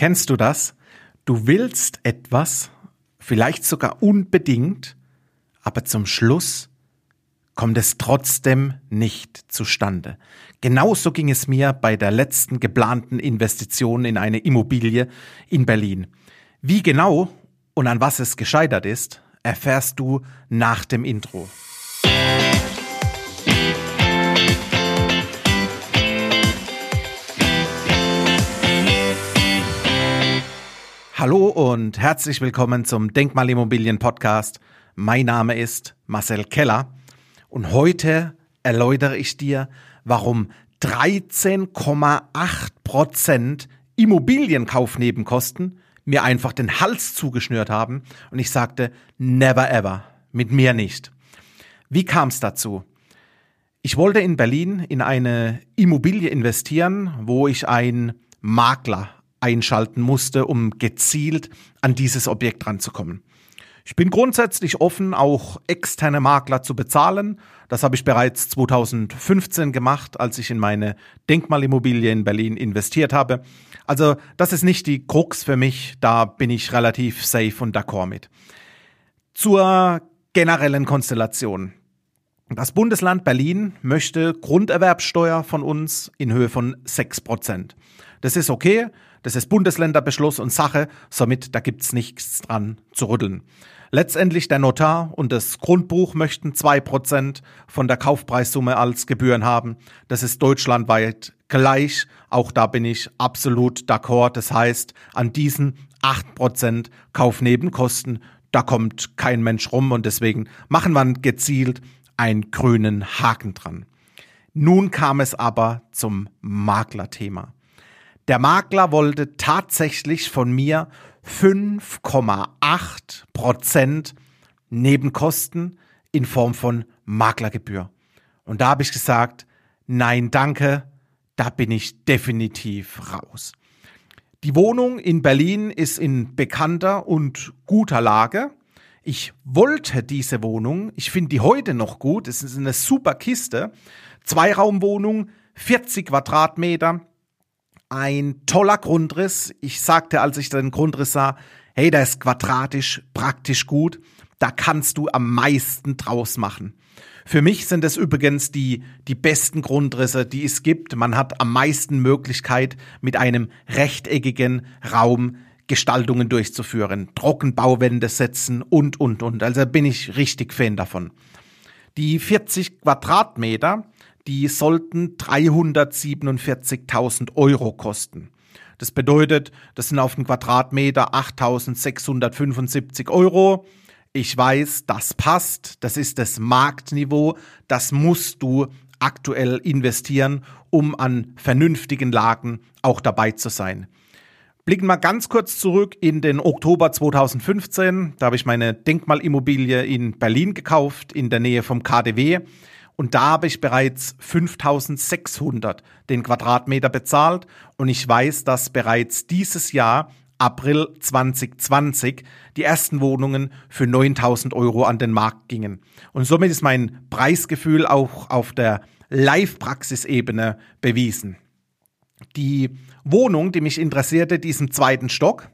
Kennst du das? Du willst etwas, vielleicht sogar unbedingt, aber zum Schluss kommt es trotzdem nicht zustande. Genauso ging es mir bei der letzten geplanten Investition in eine Immobilie in Berlin. Wie genau und an was es gescheitert ist, erfährst du nach dem Intro. Hallo und herzlich willkommen zum Denkmalimmobilien Podcast. Mein Name ist Marcel Keller und heute erläutere ich dir, warum 13,8 Prozent Immobilienkaufnebenkosten mir einfach den Hals zugeschnürt haben und ich sagte, never ever, mit mir nicht. Wie kam es dazu? Ich wollte in Berlin in eine Immobilie investieren, wo ich einen Makler einschalten musste, um gezielt an dieses Objekt ranzukommen. Ich bin grundsätzlich offen, auch externe Makler zu bezahlen. Das habe ich bereits 2015 gemacht, als ich in meine Denkmalimmobilie in Berlin investiert habe. Also das ist nicht die Krux für mich, da bin ich relativ safe und d'accord mit. Zur generellen Konstellation. Das Bundesland Berlin möchte Grunderwerbsteuer von uns in Höhe von 6%. Das ist okay, das ist Bundesländerbeschluss und Sache, somit da gibt's nichts dran zu rütteln. Letztendlich der Notar und das Grundbuch möchten zwei Prozent von der Kaufpreissumme als Gebühren haben. Das ist deutschlandweit gleich. Auch da bin ich absolut d'accord. Das heißt, an diesen acht Prozent Kaufnebenkosten, da kommt kein Mensch rum und deswegen machen wir gezielt einen grünen Haken dran. Nun kam es aber zum Maklerthema. Der Makler wollte tatsächlich von mir 5,8 Prozent Nebenkosten in Form von Maklergebühr. Und da habe ich gesagt, nein, danke, da bin ich definitiv raus. Die Wohnung in Berlin ist in bekannter und guter Lage. Ich wollte diese Wohnung, ich finde die heute noch gut, es ist eine super Kiste. Zweiraumwohnung, 40 Quadratmeter, ein toller Grundriss. Ich sagte, als ich den Grundriss sah, hey, der ist quadratisch, praktisch gut. Da kannst du am meisten draus machen. Für mich sind es übrigens die, die besten Grundrisse, die es gibt. Man hat am meisten Möglichkeit, mit einem rechteckigen Raum Gestaltungen durchzuführen, Trockenbauwände setzen und, und, und. Also bin ich richtig Fan davon. Die 40 Quadratmeter die sollten 347.000 Euro kosten. Das bedeutet, das sind auf den Quadratmeter 8.675 Euro. Ich weiß, das passt, das ist das Marktniveau, das musst du aktuell investieren, um an vernünftigen Lagen auch dabei zu sein. Blicken wir ganz kurz zurück in den Oktober 2015. Da habe ich meine Denkmalimmobilie in Berlin gekauft, in der Nähe vom KDW. Und da habe ich bereits 5600 den Quadratmeter bezahlt. Und ich weiß, dass bereits dieses Jahr, April 2020, die ersten Wohnungen für 9000 Euro an den Markt gingen. Und somit ist mein Preisgefühl auch auf der Live-Praxisebene bewiesen. Die Wohnung, die mich interessierte, diesem zweiten Stock,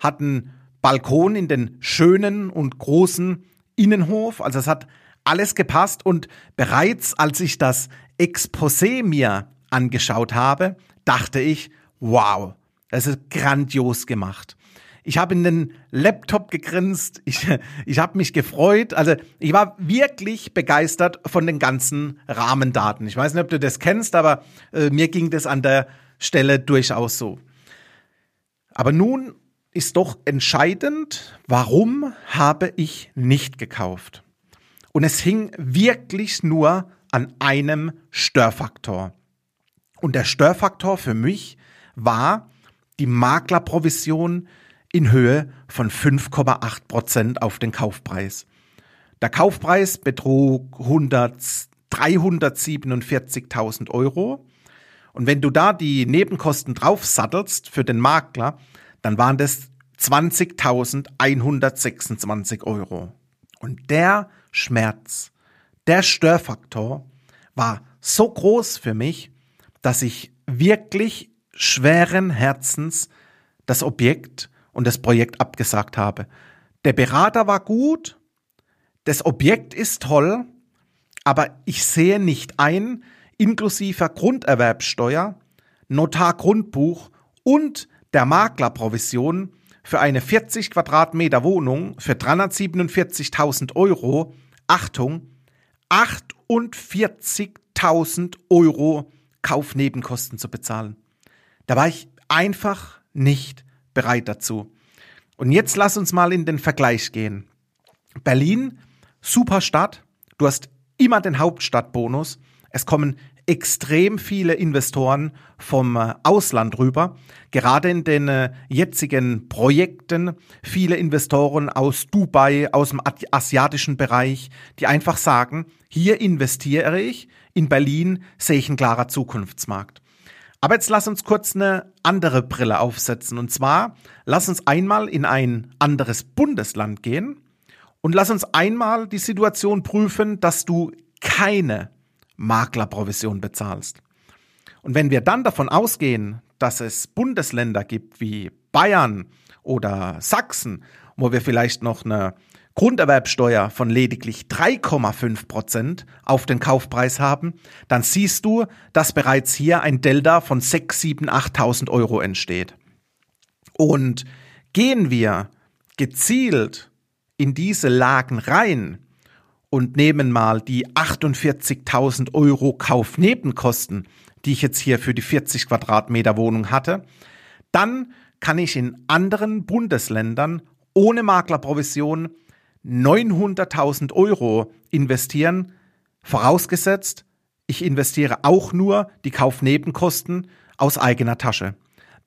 hat einen Balkon in den schönen und großen Innenhof. Also es hat alles gepasst und bereits als ich das Exposé mir angeschaut habe, dachte ich, wow, das ist grandios gemacht. Ich habe in den Laptop gegrinst, ich, ich habe mich gefreut. Also ich war wirklich begeistert von den ganzen Rahmendaten. Ich weiß nicht, ob du das kennst, aber äh, mir ging das an der Stelle durchaus so. Aber nun ist doch entscheidend, warum habe ich nicht gekauft? Und es hing wirklich nur an einem Störfaktor. Und der Störfaktor für mich war die Maklerprovision in Höhe von 5,8 Prozent auf den Kaufpreis. Der Kaufpreis betrug 347.000 Euro. Und wenn du da die Nebenkosten draufsattelst für den Makler, dann waren das 20.126 Euro. Und der Schmerz. Der Störfaktor war so groß für mich, dass ich wirklich schweren Herzens das Objekt und das Projekt abgesagt habe. Der Berater war gut, das Objekt ist toll, aber ich sehe nicht ein, inklusive Grunderwerbsteuer, Notargrundbuch und der Maklerprovision für eine 40 Quadratmeter Wohnung für 347.000 Euro, Achtung, 48.000 Euro Kaufnebenkosten zu bezahlen. Da war ich einfach nicht bereit dazu. Und jetzt lass uns mal in den Vergleich gehen. Berlin, super Stadt. Du hast immer den Hauptstadtbonus. Es kommen extrem viele Investoren vom äh, Ausland rüber. Gerade in den äh, jetzigen Projekten viele Investoren aus Dubai, aus dem asiatischen Bereich, die einfach sagen, hier investiere ich, in Berlin sehe ich einen klarer Zukunftsmarkt. Aber jetzt lass uns kurz eine andere Brille aufsetzen. Und zwar, lass uns einmal in ein anderes Bundesland gehen und lass uns einmal die Situation prüfen, dass du keine Maklerprovision bezahlst. Und wenn wir dann davon ausgehen, dass es Bundesländer gibt wie Bayern oder Sachsen, wo wir vielleicht noch eine Grunderwerbsteuer von lediglich 3,5 Prozent auf den Kaufpreis haben, dann siehst du, dass bereits hier ein Delta von 6, 7, 8.000 Euro entsteht. Und gehen wir gezielt in diese Lagen rein, und nehmen mal die 48.000 Euro Kaufnebenkosten, die ich jetzt hier für die 40 Quadratmeter Wohnung hatte, dann kann ich in anderen Bundesländern ohne Maklerprovision 900.000 Euro investieren, vorausgesetzt, ich investiere auch nur die Kaufnebenkosten aus eigener Tasche.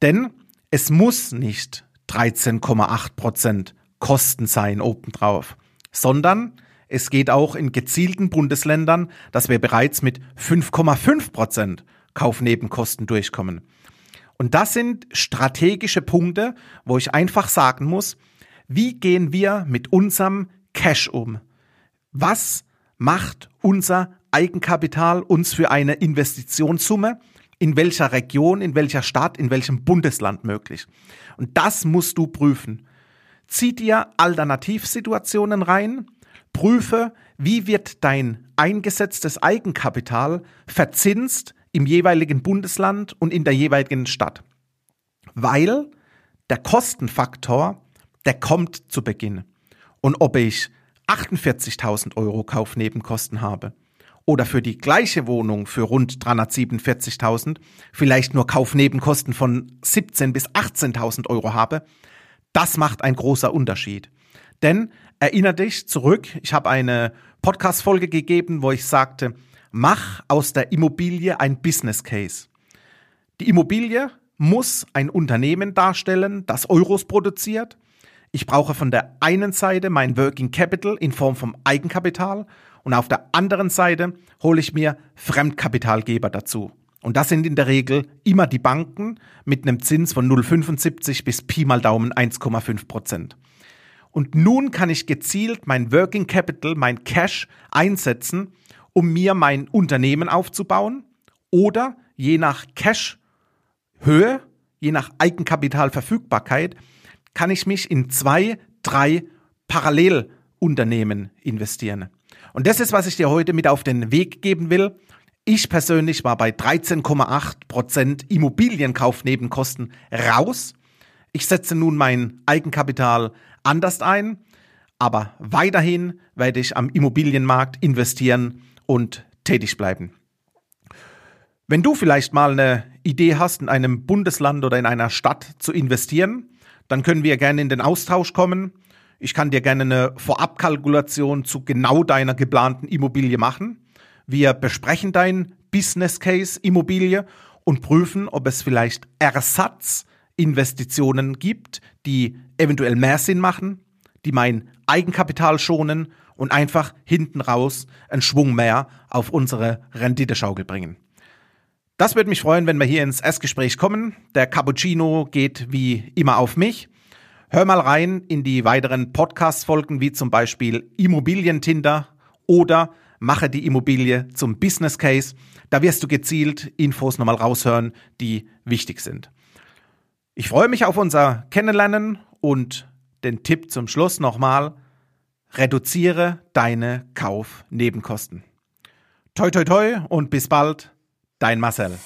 Denn es muss nicht 13,8 Prozent Kosten sein obendrauf, sondern es geht auch in gezielten Bundesländern, dass wir bereits mit 5,5 Prozent Kaufnebenkosten durchkommen. Und das sind strategische Punkte, wo ich einfach sagen muss, wie gehen wir mit unserem Cash um? Was macht unser Eigenkapital uns für eine Investitionssumme? In welcher Region, in welcher Stadt, in welchem Bundesland möglich? Und das musst du prüfen. Zieh dir Alternativsituationen rein, Prüfe, wie wird dein eingesetztes Eigenkapital verzinst im jeweiligen Bundesland und in der jeweiligen Stadt. Weil der Kostenfaktor, der kommt zu Beginn. Und ob ich 48.000 Euro Kaufnebenkosten habe oder für die gleiche Wohnung für rund 347.000 vielleicht nur Kaufnebenkosten von 17.000 bis 18.000 Euro habe, das macht ein großer Unterschied. Denn erinnere dich zurück, ich habe eine Podcast-Folge gegeben, wo ich sagte, mach aus der Immobilie ein Business Case. Die Immobilie muss ein Unternehmen darstellen, das Euros produziert. Ich brauche von der einen Seite mein Working Capital in Form von Eigenkapital und auf der anderen Seite hole ich mir Fremdkapitalgeber dazu. Und das sind in der Regel immer die Banken mit einem Zins von 0,75 bis Pi mal Daumen 1,5 Prozent. Und nun kann ich gezielt mein Working Capital, mein Cash einsetzen, um mir mein Unternehmen aufzubauen oder je nach Cash-Höhe, je nach Eigenkapitalverfügbarkeit, kann ich mich in zwei, drei Parallelunternehmen investieren. Und das ist, was ich dir heute mit auf den Weg geben will. Ich persönlich war bei 13,8 Prozent Immobilienkaufnebenkosten raus. Ich setze nun mein Eigenkapital anders ein, aber weiterhin werde ich am Immobilienmarkt investieren und tätig bleiben. Wenn du vielleicht mal eine Idee hast, in einem Bundesland oder in einer Stadt zu investieren, dann können wir gerne in den Austausch kommen. Ich kann dir gerne eine Vorabkalkulation zu genau deiner geplanten Immobilie machen. Wir besprechen dein Business Case Immobilie und prüfen, ob es vielleicht Ersatzinvestitionen gibt, die eventuell mehr Sinn machen, die mein Eigenkapital schonen und einfach hinten raus einen Schwung mehr auf unsere Renditeschaukel bringen. Das würde mich freuen, wenn wir hier ins Erstgespräch kommen. Der Cappuccino geht wie immer auf mich. Hör mal rein in die weiteren Podcast-Folgen, wie zum Beispiel Immobilientinder oder Mache die Immobilie zum Business Case. Da wirst du gezielt Infos nochmal raushören, die wichtig sind. Ich freue mich auf unser Kennenlernen und den Tipp zum Schluss nochmal. Reduziere deine Kaufnebenkosten. Toi toi toi und bis bald, dein Marcel.